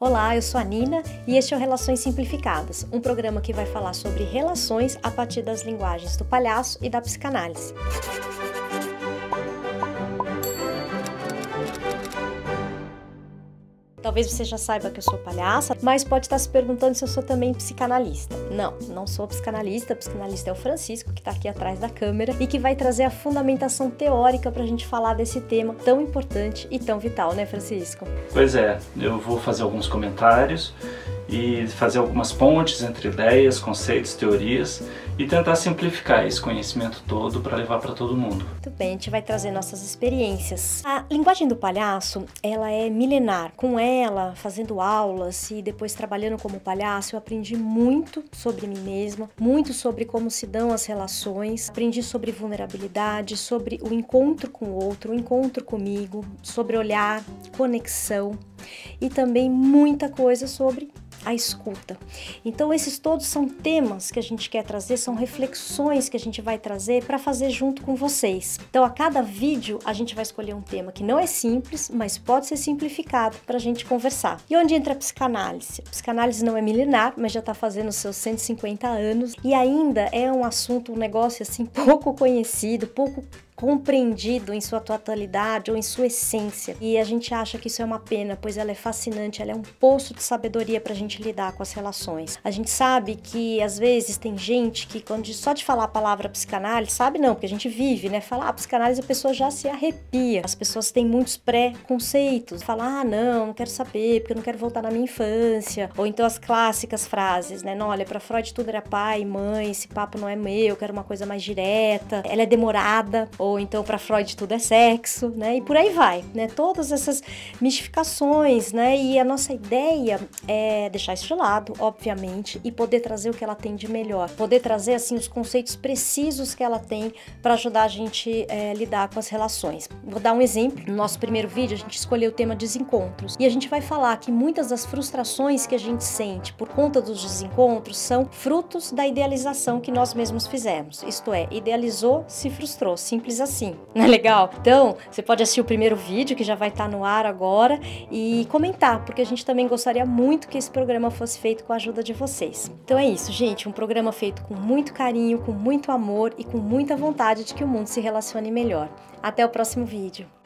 Olá, eu sou a Nina e este é o Relações Simplificadas, um programa que vai falar sobre relações a partir das linguagens do palhaço e da psicanálise. Talvez você já saiba que eu sou palhaça, mas pode estar se perguntando se eu sou também psicanalista. Não, não sou psicanalista. Psicanalista é o Francisco, que está aqui atrás da câmera e que vai trazer a fundamentação teórica para a gente falar desse tema tão importante e tão vital, né, Francisco? Pois é, eu vou fazer alguns comentários e fazer algumas pontes entre ideias, conceitos, teorias e tentar simplificar esse conhecimento todo para levar para todo mundo. Muito bem, a gente vai trazer nossas experiências. A linguagem do palhaço, ela é milenar. Com ela, fazendo aulas e depois trabalhando como palhaço, eu aprendi muito sobre mim mesma, muito sobre como se dão as relações, aprendi sobre vulnerabilidade, sobre o encontro com o outro, o encontro comigo, sobre olhar, conexão e também muita coisa sobre a escuta. Então, esses todos são temas que a gente quer trazer, são reflexões que a gente vai trazer para fazer junto com vocês. Então, a cada vídeo, a gente vai escolher um tema que não é simples, mas pode ser simplificado para a gente conversar. E onde entra a psicanálise? A psicanálise não é milenar, mas já está fazendo seus 150 anos e ainda é um assunto, um negócio assim pouco conhecido, pouco compreendido em sua totalidade ou em sua essência. E a gente acha que isso é uma pena, pois ela é fascinante, ela é um poço de sabedoria para a gente lidar com as relações. A gente sabe que às vezes tem gente que, quando só de falar a palavra psicanálise, sabe não, porque a gente vive, né? Falar ah, psicanálise, a pessoa já se arrepia. As pessoas têm muitos pré-conceitos. Falar, ah, não, não quero saber, porque eu não quero voltar na minha infância. Ou então as clássicas frases, né? Não, olha, para Freud tudo era pai, mãe, esse papo não é meu, eu quero uma coisa mais direta. Ela é demorada. Ou ou então para Freud tudo é sexo, né? E por aí vai, né? Todas essas mistificações, né? E a nossa ideia é deixar isso de lado, obviamente, e poder trazer o que ela tem de melhor, poder trazer assim os conceitos precisos que ela tem para ajudar a gente é, lidar com as relações. Vou dar um exemplo. No nosso primeiro vídeo a gente escolheu o tema desencontros e a gente vai falar que muitas das frustrações que a gente sente por conta dos desencontros são frutos da idealização que nós mesmos fizemos. Isto é, idealizou, se frustrou, assim. Não é legal? Então, você pode assistir o primeiro vídeo que já vai estar tá no ar agora e comentar, porque a gente também gostaria muito que esse programa fosse feito com a ajuda de vocês. Então é isso, gente, um programa feito com muito carinho, com muito amor e com muita vontade de que o mundo se relacione melhor. Até o próximo vídeo.